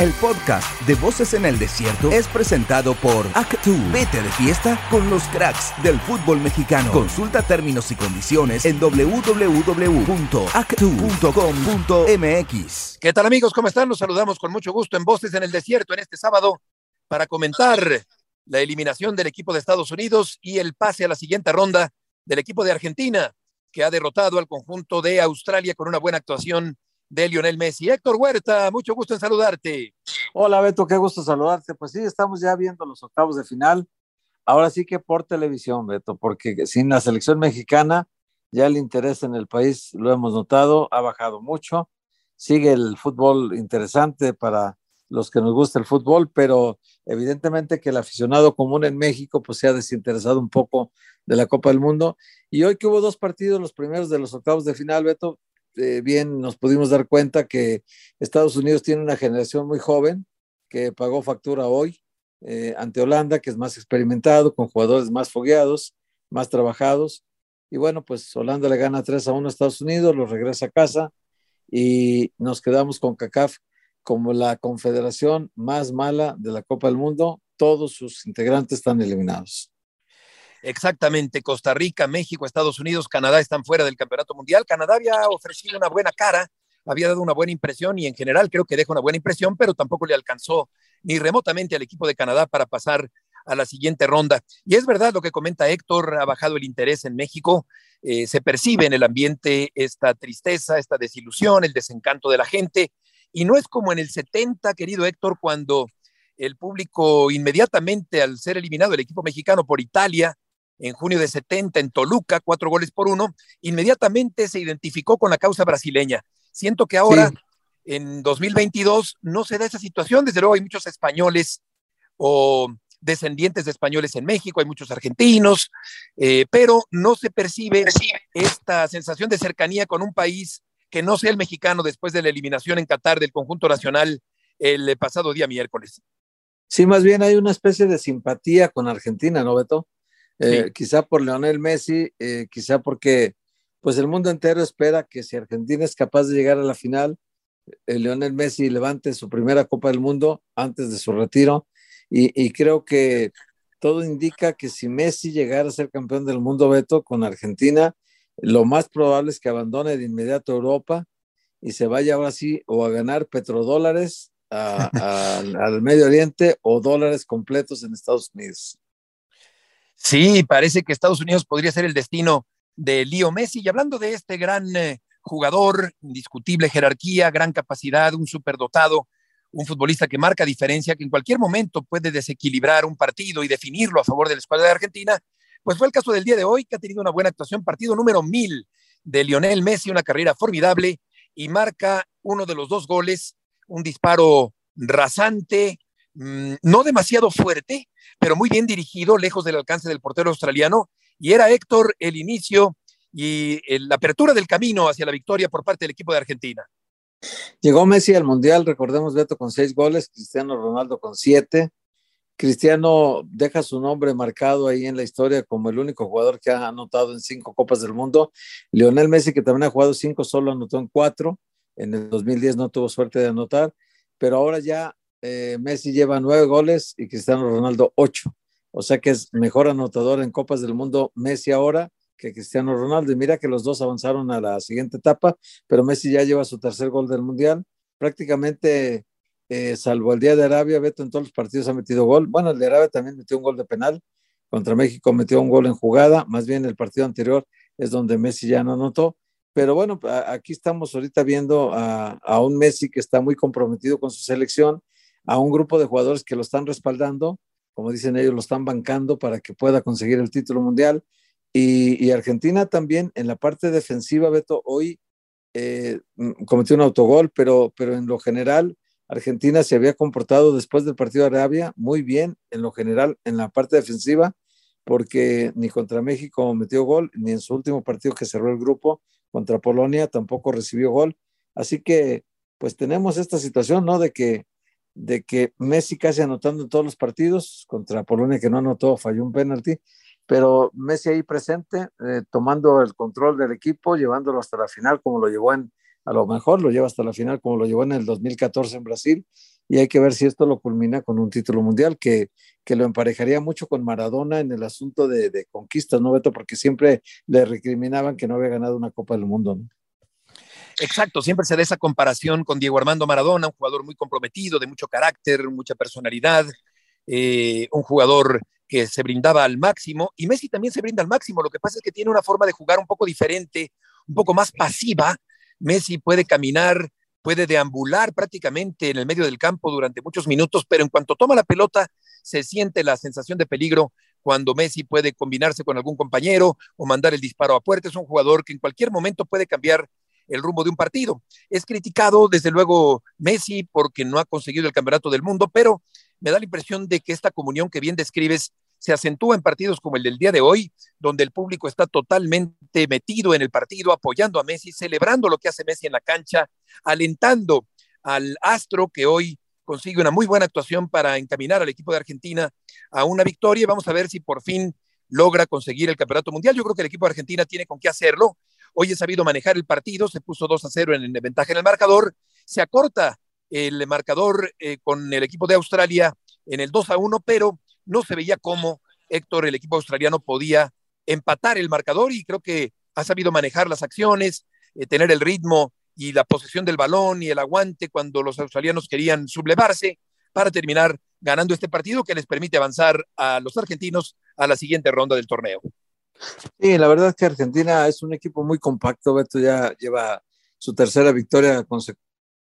El podcast de Voces en el Desierto es presentado por Actu. Vete de fiesta con los cracks del fútbol mexicano. Consulta términos y condiciones en www.actu.com.mx. ¿Qué tal amigos? ¿Cómo están? Nos saludamos con mucho gusto en Voces en el Desierto en este sábado para comentar la eliminación del equipo de Estados Unidos y el pase a la siguiente ronda del equipo de Argentina, que ha derrotado al conjunto de Australia con una buena actuación de Lionel Messi. Héctor Huerta, mucho gusto en saludarte. Hola Beto, qué gusto saludarte. Pues sí, estamos ya viendo los octavos de final. Ahora sí que por televisión, Beto, porque sin la selección mexicana ya el interés en el país, lo hemos notado, ha bajado mucho. Sigue el fútbol interesante para los que nos gusta el fútbol, pero evidentemente que el aficionado común en México pues se ha desinteresado un poco de la Copa del Mundo. Y hoy que hubo dos partidos, los primeros de los octavos de final, Beto, eh, bien nos pudimos dar cuenta que Estados Unidos tiene una generación muy joven que pagó factura hoy eh, ante Holanda, que es más experimentado, con jugadores más fogueados, más trabajados. Y bueno, pues Holanda le gana 3 a 1 a Estados Unidos, lo regresa a casa y nos quedamos con CACAF como la confederación más mala de la Copa del Mundo. Todos sus integrantes están eliminados. Exactamente, Costa Rica, México, Estados Unidos, Canadá están fuera del Campeonato Mundial. Canadá había ofrecido una buena cara, había dado una buena impresión y en general creo que deja una buena impresión, pero tampoco le alcanzó ni remotamente al equipo de Canadá para pasar a la siguiente ronda. Y es verdad lo que comenta Héctor, ha bajado el interés en México, eh, se percibe en el ambiente esta tristeza, esta desilusión, el desencanto de la gente, y no es como en el 70, querido Héctor, cuando el público inmediatamente al ser eliminado el equipo mexicano por Italia, en junio de 70 en Toluca, cuatro goles por uno, inmediatamente se identificó con la causa brasileña. Siento que ahora, en 2022, no se da esa situación. Desde luego hay muchos españoles o descendientes de españoles en México, hay muchos argentinos, eh, pero no se percibe esta sensación de cercanía con un país que no sea el mexicano después de la eliminación en Qatar del conjunto nacional el pasado día miércoles. Sí, más bien hay una especie de simpatía con Argentina, ¿no, Beto? Eh, quizá por Leonel Messi, eh, quizá porque pues el mundo entero espera que si Argentina es capaz de llegar a la final, eh, Leonel Messi levante su primera Copa del Mundo antes de su retiro. Y, creo que todo indica que si Messi llegara a ser campeón del mundo, Beto, con Argentina, lo más probable es que abandone de inmediato Europa y se vaya ahora sí o a ganar petrodólares al Medio Oriente o dólares completos en Estados Unidos. Sí, parece que Estados Unidos podría ser el destino de Leo Messi. Y hablando de este gran eh, jugador, indiscutible jerarquía, gran capacidad, un superdotado, un futbolista que marca diferencia, que en cualquier momento puede desequilibrar un partido y definirlo a favor de la escuadra de Argentina, pues fue el caso del día de hoy, que ha tenido una buena actuación, partido número mil de Lionel Messi, una carrera formidable y marca uno de los dos goles, un disparo rasante, Mm, no demasiado fuerte, pero muy bien dirigido, lejos del alcance del portero australiano. Y era Héctor el inicio y la apertura del camino hacia la victoria por parte del equipo de Argentina. Llegó Messi al Mundial, recordemos, Beto, con seis goles, Cristiano Ronaldo con siete. Cristiano deja su nombre marcado ahí en la historia como el único jugador que ha anotado en cinco Copas del Mundo. Lionel Messi, que también ha jugado cinco, solo anotó en cuatro. En el 2010 no tuvo suerte de anotar, pero ahora ya eh, Messi lleva nueve goles y Cristiano Ronaldo ocho. O sea que es mejor anotador en Copas del Mundo Messi ahora que Cristiano Ronaldo. Y mira que los dos avanzaron a la siguiente etapa, pero Messi ya lleva su tercer gol del Mundial. Prácticamente, eh, salvo el día de Arabia, Beto en todos los partidos ha metido gol. Bueno, el de Arabia también metió un gol de penal. Contra México metió un gol en jugada. Más bien el partido anterior es donde Messi ya no anotó. Pero bueno, aquí estamos ahorita viendo a, a un Messi que está muy comprometido con su selección a un grupo de jugadores que lo están respaldando, como dicen ellos, lo están bancando para que pueda conseguir el título mundial. Y, Argentina también en la parte defensiva, Beto, hoy eh, mm, cometió un autogol, pero, pero en lo general Argentina se había comportado después del partido de Arabia muy bien en lo general en la parte defensiva, porque ni contra México metió gol, ni en su último partido que cerró el grupo contra Polonia tampoco recibió gol. Así que pues tenemos esta situación, ¿no? De que de que Messi casi anotando todos los partidos, contra Polonia que no anotó, falló un penalti, pero Messi ahí presente, eh, tomando el control del equipo, llevándolo hasta la final como lo llevó en, a lo mejor lo lleva hasta la final como lo llevó en el 2014 en Brasil, y hay que ver si esto lo culmina con un título mundial que, que lo emparejaría mucho con Maradona en el asunto de, de conquistas, ¿no, Beto? Porque siempre le recriminaban que no había ganado una Copa del Mundo, ¿no? Exacto, siempre se da esa comparación con Diego Armando Maradona, un jugador muy comprometido, de mucho carácter, mucha personalidad, eh, un jugador que se brindaba al máximo, y Messi también se brinda al máximo, lo que pasa es que tiene una forma de jugar un poco diferente, un poco más pasiva. Messi puede caminar, puede deambular prácticamente en el medio del campo durante muchos minutos, pero en cuanto toma la pelota, se siente la sensación de peligro cuando Messi puede combinarse con algún compañero o mandar el disparo a puerta. Es un jugador que en cualquier momento puede cambiar el rumbo de un partido. Es criticado, desde luego, Messi porque no ha conseguido el campeonato del mundo, pero me da la impresión de que esta comunión que bien describes se acentúa en partidos como el del día de hoy, donde el público está totalmente metido en el partido, apoyando a Messi, celebrando lo que hace Messi en la cancha, alentando al astro que hoy consigue una muy buena actuación para encaminar al equipo de Argentina a una victoria. Vamos a ver si por fin logra conseguir el campeonato mundial. Yo creo que el equipo de Argentina tiene con qué hacerlo. Hoy he sabido manejar el partido, se puso 2 a 0 en ventaja en el marcador, se acorta el marcador eh, con el equipo de Australia en el 2 a 1, pero no se veía cómo Héctor, el equipo australiano, podía empatar el marcador y creo que ha sabido manejar las acciones, eh, tener el ritmo y la posesión del balón y el aguante cuando los australianos querían sublevarse para terminar ganando este partido que les permite avanzar a los argentinos a la siguiente ronda del torneo. Sí, la verdad es que Argentina es un equipo muy compacto. Beto ya lleva su tercera victoria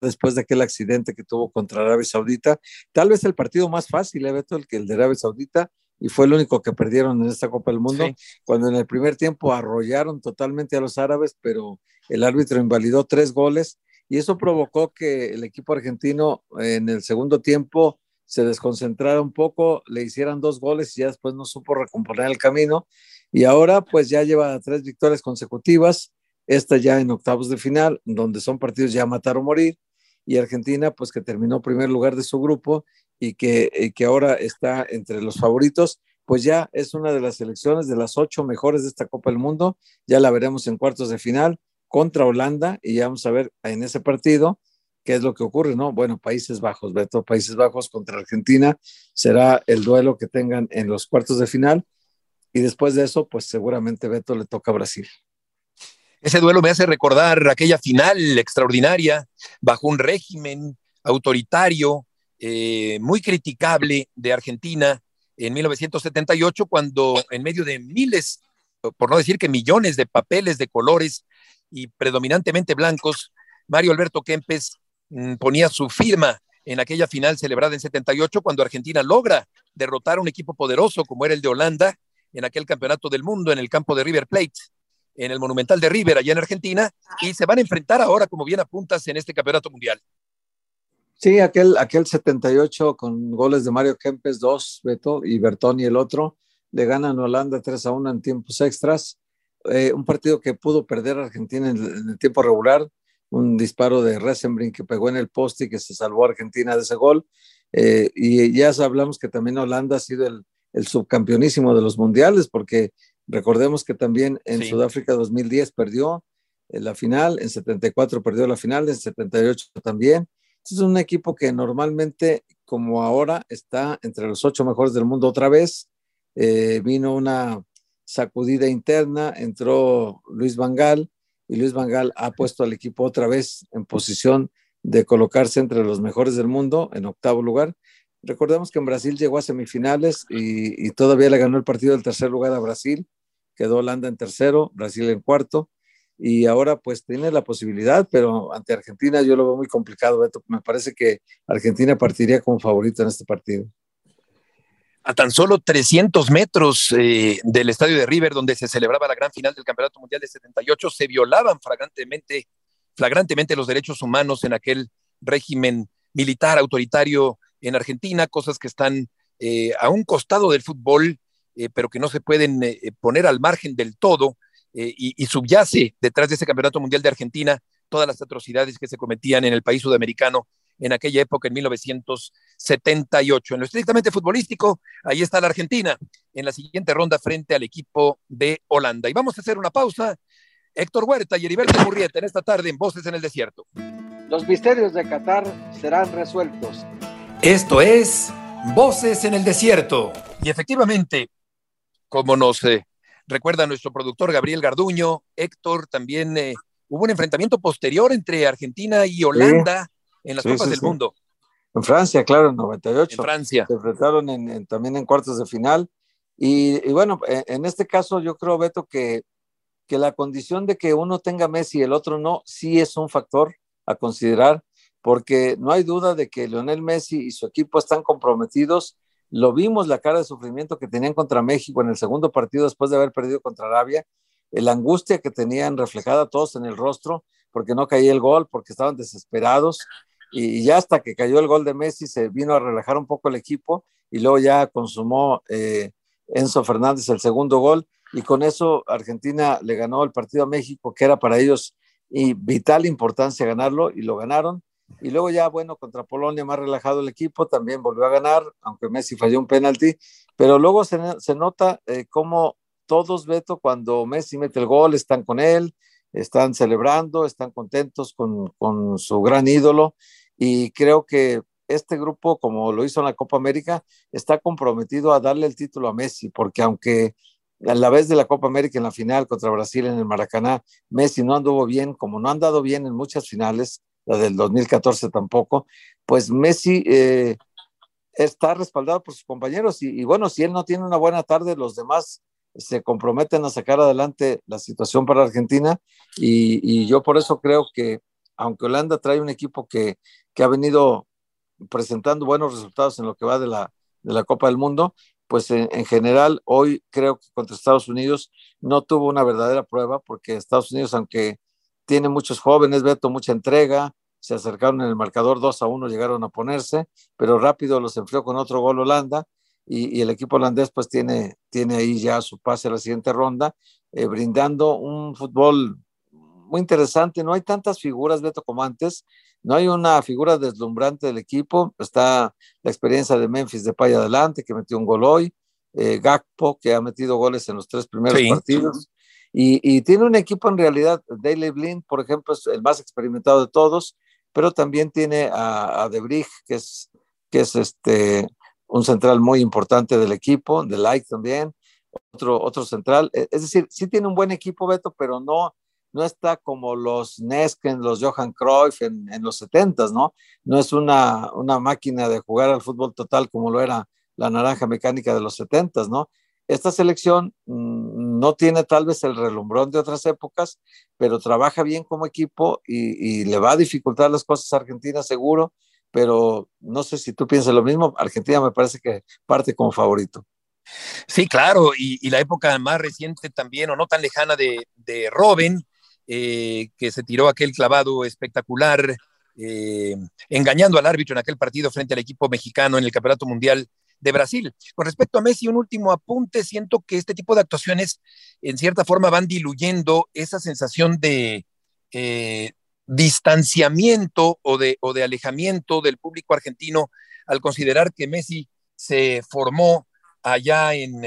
después de aquel accidente que tuvo contra Arabia Saudita. Tal vez el partido más fácil, ¿eh, Beto, el que el de Arabia Saudita, y fue el único que perdieron en esta Copa del Mundo, cuando en el primer tiempo arrollaron totalmente a los árabes, pero el árbitro invalidó tres goles y eso provocó que el equipo argentino en el segundo tiempo se desconcentrara un poco, le hicieran dos goles y ya después no supo recomponer el camino y ahora pues ya lleva tres victorias consecutivas, esta ya en octavos de final, donde son partidos ya matar o morir, y Argentina pues que terminó primer lugar de su grupo y que, que ahora está entre los favoritos, pues ya es una de las selecciones de las ocho mejores de esta Copa del Mundo, ya la veremos en cuartos de final contra Holanda y ya vamos a ver en ese partido qué es lo que ocurre, ¿no? Bueno, Países Bajos, Beto, Países Bajos contra Argentina será el duelo que tengan en los cuartos de final y después de eso, pues seguramente Beto le toca a Brasil. Ese duelo me hace recordar aquella final extraordinaria bajo un régimen autoritario eh, muy criticable de Argentina en 1978, cuando en medio de miles, por no decir que millones de papeles de colores y predominantemente blancos, Mario Alberto Kempes mm, ponía su firma en aquella final celebrada en 78, cuando Argentina logra derrotar a un equipo poderoso como era el de Holanda en aquel campeonato del mundo en el campo de River Plate, en el Monumental de River, allá en Argentina, y se van a enfrentar ahora, como bien apuntas, en este campeonato mundial. Sí, aquel, aquel 78 con goles de Mario Kempes, dos, Beto, y Bertoni el otro, le ganan Holanda 3 a 1 en tiempos extras. Eh, un partido que pudo perder Argentina en, el tiempo regular, un disparo de Resenbrink que pegó en el poste y que se salvó a Argentina de ese gol. Eh, y ya hablamos que también Holanda ha sido el, el subcampeonísimo de los mundiales, porque recordemos que también en Sudáfrica 2010 perdió en la final, en 74 perdió la final, en 78 también. es un equipo que normalmente, como ahora, está entre los ocho mejores del mundo otra vez. Eh, vino una sacudida interna, entró Luis Vangal y Luis Vangal ha puesto al equipo otra vez en posición de colocarse entre los mejores del mundo en octavo lugar Recordemos que en Brasil llegó a semifinales y, todavía le ganó el partido del tercer lugar a Brasil. Quedó Holanda en tercero, Brasil en cuarto. Y ahora pues tiene la posibilidad, pero ante Argentina yo lo veo muy complicado, Beto. Me parece que Argentina partiría como favorito en este partido. A tan solo 300 metros eh, del estadio de River, donde se celebraba la gran final del Campeonato Mundial de 78, se violaban flagrantemente, flagrantemente los derechos humanos en aquel régimen militar autoritario en Argentina, cosas que están eh, a un costado del fútbol, eh, pero que no se pueden eh, poner al margen del todo, y, subyace detrás de ese Campeonato Mundial de Argentina todas las atrocidades que se cometían en el país sudamericano en aquella época, en 1978. En lo estrictamente futbolístico, ahí está la Argentina en la siguiente ronda frente al equipo de Holanda. Y vamos a hacer una pausa. Héctor Huerta y Heriberto Murrieta en esta tarde en Voces en el Desierto. Los misterios de Qatar serán resueltos Esto es Voces en el Desierto. Y efectivamente, como nos eh, recuerda nuestro productor Gabriel Garduño, Héctor, también eh, hubo un enfrentamiento posterior entre Argentina y Holanda en las Copas del Mundo. En Francia, claro, en 98. En Francia. Se enfrentaron también en cuartos de final. Y, bueno, e, en este caso yo creo, Beto, que, que la condición de que uno tenga Messi y el otro no, sí es un factor a considerar, porque no hay duda de que Lionel Messi y su equipo están comprometidos. Lo vimos la cara de sufrimiento que tenían contra México en el segundo partido después de haber perdido contra Arabia, la angustia que tenían reflejada todos en el rostro, porque no caía el gol, porque estaban desesperados. Y ya hasta que cayó el gol de Messi se vino a relajar un poco el equipo y luego ya consumó eh, Enzo Fernández el segundo gol y con eso Argentina le ganó el partido a México, que era para ellos y vital importancia ganarlo y lo ganaron. Y luego ya, bueno, contra Polonia más relajado el equipo, también volvió a ganar, aunque Messi falló un penalti, pero luego se, se nota eh, cómo todos, Beto, cuando Messi mete el gol, están con él, están celebrando, están contentos con, con su gran ídolo. Y creo que este grupo, como lo hizo en la Copa América, está comprometido a darle el título a Messi, porque aunque a la vez de la Copa América en la final contra Brasil en el Maracaná, Messi no anduvo bien, como no ha andado bien en muchas finales, la del 2014 tampoco, pues Messi eh, está respaldado por sus compañeros y, bueno, si él no tiene una buena tarde, los demás se comprometen a sacar adelante la situación para Argentina y, y yo por eso creo que aunque Holanda trae un equipo que, que ha venido presentando buenos resultados en lo que va de la, de la Copa del Mundo, pues en, general hoy creo que contra Estados Unidos no tuvo una verdadera prueba porque Estados Unidos, aunque tiene muchos jóvenes, Beto, mucha entrega, se acercaron en el marcador 2 a 1, llegaron a ponerse, pero rápido los enfrió con otro gol Holanda y, el equipo holandés pues tiene, tiene ahí ya su pase a la siguiente ronda, eh, brindando un fútbol muy interesante. No hay tantas figuras, Beto, como antes. No hay una figura deslumbrante del equipo. Está la experiencia de Memphis de Pay adelante, que metió un gol hoy. Eh, Gakpo, que ha metido goles en los tres primeros partidos. Y, tiene un equipo en realidad, Daily Blind, por ejemplo, es el más experimentado de todos, pero también tiene a, a De que es, que es este, un central muy importante del equipo, de Light también, otro, otro central. E, es decir, sí tiene un buen equipo, Beto, pero no, no está como los Nesken, los Johan Cruyff en, los 70 ¿no? No es una, una máquina de jugar al fútbol total como lo era la naranja mecánica de los 70 ¿no? Esta selección mm, no tiene tal vez el relumbrón de otras épocas, pero trabaja bien como equipo y, le va a dificultar las cosas a Argentina seguro, pero no sé si tú piensas lo mismo, Argentina me parece que parte como favorito. Sí, claro, y, la época más reciente también, o no tan lejana de, de Robin, eh, que se tiró aquel clavado espectacular, eh, engañando al árbitro en aquel partido frente al equipo mexicano en el Campeonato Mundial de Brasil. Con respecto a Messi, un último apunte, siento que este tipo de actuaciones en cierta forma van diluyendo esa sensación de eh, distanciamiento o de, o de alejamiento del público argentino al considerar que Messi se formó allá en,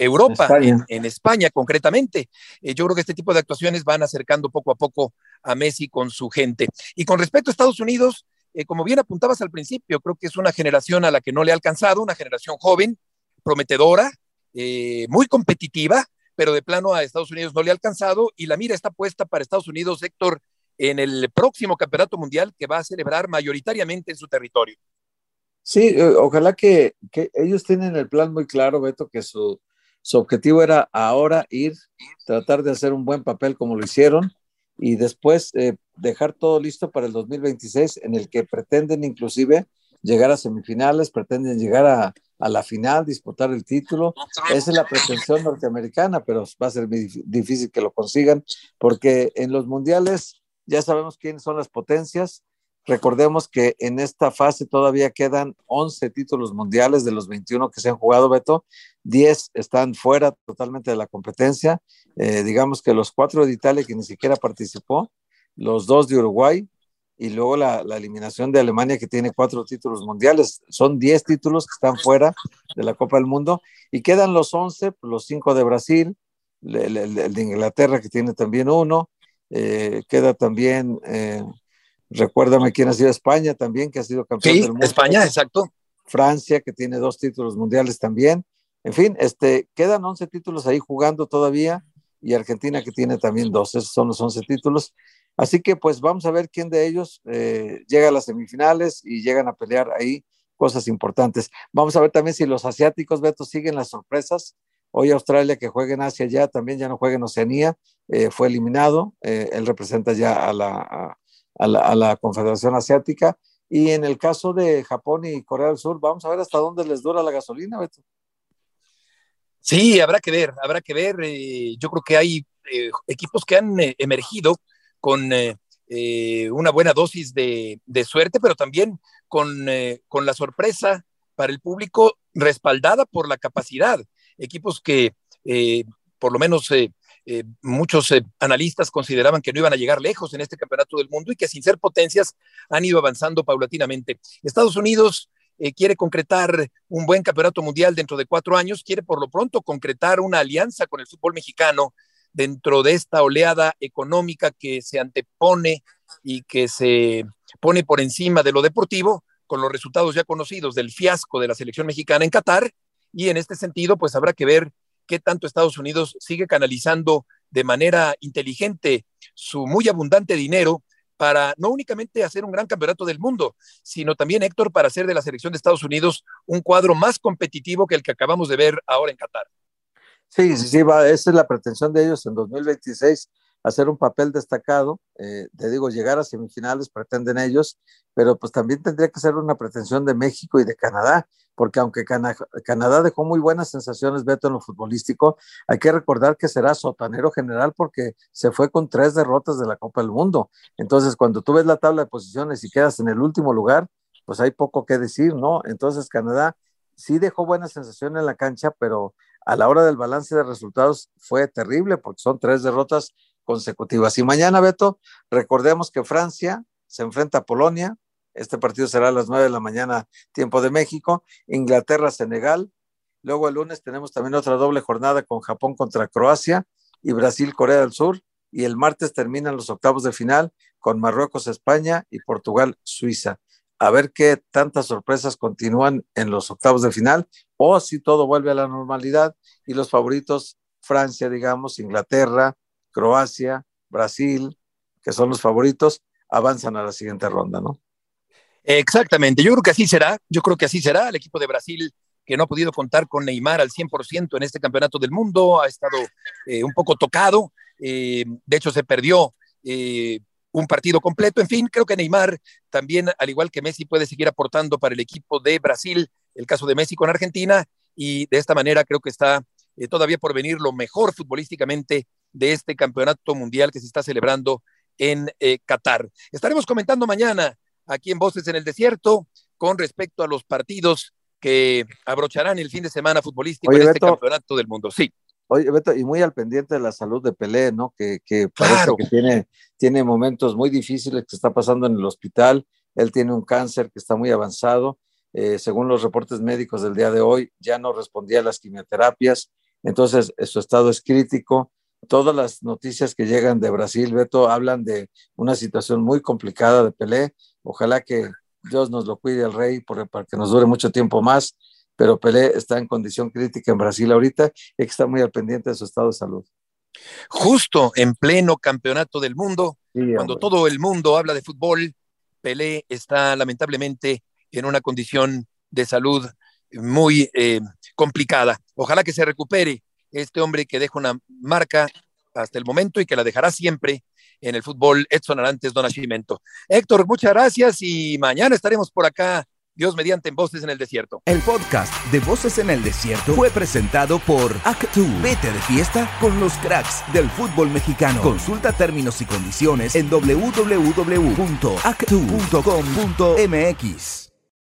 Europa, En, España concretamente. Eh, yo creo que este tipo de actuaciones van acercando poco a poco a Messi con su gente. Y con respecto a Estados Unidos, eh, como bien apuntabas al principio, creo que es una generación a la que no le ha alcanzado, una generación joven, prometedora, eh, muy competitiva, pero de plano a Estados Unidos no le ha alcanzado y la mira está puesta para Estados Unidos, Héctor, en el próximo campeonato mundial que va a celebrar mayoritariamente en su territorio. Sí, ojalá que, que ellos tienen el plan muy claro, Beto, que su, su objetivo era ahora ir, tratar de hacer un buen papel como lo hicieron y después eh, dejar todo listo para el 2026 en el que pretenden inclusive llegar a semifinales, pretenden llegar a, la final, disputar el título. Esa es la pretensión norteamericana, pero va a ser difícil que lo consigan porque en los mundiales ya sabemos quiénes son las potencias Recordemos que en esta fase todavía quedan 11 títulos mundiales de los 21 que se han jugado, Beto. 10 están fuera totalmente de la competencia. Eh, digamos que los cuatro de Italia que ni siquiera participó, los dos de Uruguay y luego la, eliminación de Alemania que tiene cuatro títulos mundiales. Son 10 títulos que están fuera de la Copa del Mundo y quedan los 11, los 5 de Brasil, el, de Inglaterra que tiene también uno, eh, queda también... Eh, Recuérdame quién ha sido España también, que ha sido campeón del mundo. España, exacto. Francia, que tiene dos títulos mundiales también. En fin, este, quedan 11 títulos ahí jugando todavía y Argentina que tiene también dos. Esos son los 11 títulos. Así que pues vamos a ver quién de ellos eh, llega a las semifinales y llegan a pelear ahí cosas importantes. Vamos a ver también si los asiáticos, Beto, siguen las sorpresas. Hoy Australia que juega en Asia ya, también ya no juega en Oceanía, eh, fue eliminado. Eh, él representa ya a la, a, a la Confederación Asiática. Y en el caso de Japón y Corea del Sur, vamos a ver hasta dónde les dura la gasolina, Beto. Sí, habrá que ver, habrá que ver. Eh, yo creo que hay eh, equipos que han eh, emergido con una buena dosis de, suerte, pero también con, con, la sorpresa para el público respaldada por la capacidad. Equipos que por lo menos muchos analistas consideraban que no iban a llegar lejos en este campeonato del mundo y que sin ser potencias han ido avanzando paulatinamente. Estados Unidos eh, quiere concretar un buen campeonato mundial dentro de cuatro años, quiere por lo pronto concretar una alianza con el fútbol mexicano dentro de esta oleada económica que se antepone y que se pone por encima de lo deportivo, con los resultados ya conocidos del fiasco de la selección mexicana en Qatar. Y en este sentido, pues habrá que ver qué tanto Estados Unidos sigue canalizando de manera inteligente su muy abundante dinero para no únicamente hacer un gran campeonato del mundo, sino también, Héctor, para hacer de la selección de Estados Unidos un cuadro más competitivo que el que acabamos de ver ahora en Qatar. Sí, sí, sí, va, esa es la pretensión de ellos en 2026, hacer un papel destacado, eh, te digo, llegar a semifinales pretenden ellos, pero pues también tendría que ser una pretensión de México y de Canadá, porque aunque Canadá dejó muy buenas sensaciones, Beto, en lo futbolístico, hay que recordar que será sotanero general porque se fue con tres derrotas de la Copa del Mundo. Entonces, cuando tú ves la tabla de posiciones y quedas en el último lugar, pues hay poco que decir, ¿no? Entonces, Canadá sí dejó buenas sensaciones en la cancha, pero a la hora del balance de resultados fue terrible porque son tres derrotas consecutivas. Y mañana, Beto, recordemos que Francia se enfrenta a Polonia, este partido será a las 9 de la mañana, tiempo de México. Inglaterra, Senegal. Luego el lunes tenemos también otra doble jornada con Japón contra Croacia y Brasil, Corea del Sur. Y el martes terminan los octavos de final con Marruecos, España y Portugal, Suiza. A ver qué tantas sorpresas continúan en los octavos de final o si todo vuelve a la normalidad y los favoritos, Francia, digamos, Inglaterra, Croacia, Brasil, que son los favoritos, avanzan a la siguiente ronda, ¿no? Exactamente, yo creo que así será, yo creo que así será. El equipo de Brasil que no ha podido contar con Neymar al 100% en este campeonato del mundo, ha estado eh, un poco tocado, eh, de hecho se perdió eh, un partido completo, en fin, creo que Neymar también, al igual que Messi, puede seguir aportando para el equipo de Brasil, el caso de Messi con Argentina, y de esta manera creo que está todavía por venir lo mejor futbolísticamente de este campeonato mundial que se está celebrando en Qatar. Estaremos comentando mañana aquí en Voces en el Desierto con respecto a los partidos que abrocharán el fin de semana futbolístico en este campeonato del mundo. Sí. Oye, Beto, y muy al pendiente de la salud de Pelé, ¿no? Que, que parece que tiene, tiene momentos muy difíciles que está pasando en el hospital. Él tiene un cáncer que está muy avanzado. Eh, según los reportes médicos del día de hoy, ya no respondía a las quimioterapias. Entonces, su estado es crítico. Todas las noticias que llegan de Brasil, Beto, hablan de una situación muy complicada de Pelé Ojalá que Dios nos lo cuide el rey para que nos dure mucho tiempo más, pero Pelé está en condición crítica en Brasil ahorita y que está muy al pendiente de su estado de salud. Justo en pleno campeonato del mundo, cuando todo el mundo habla de fútbol, Pelé está lamentablemente en una condición de salud muy eh, complicada. Ojalá que se recupere este hombre que deja una marca hasta el momento y que la dejará siempre en el fútbol Edson Arantes Don Héctor, muchas gracias y mañana estaremos por acá. Dios mediante en Voces en el Desierto. El podcast de Voces en el Desierto fue presentado por Actu. Vete de fiesta con los cracks del fútbol mexicano. Consulta términos y condiciones en www.actu.com.mx.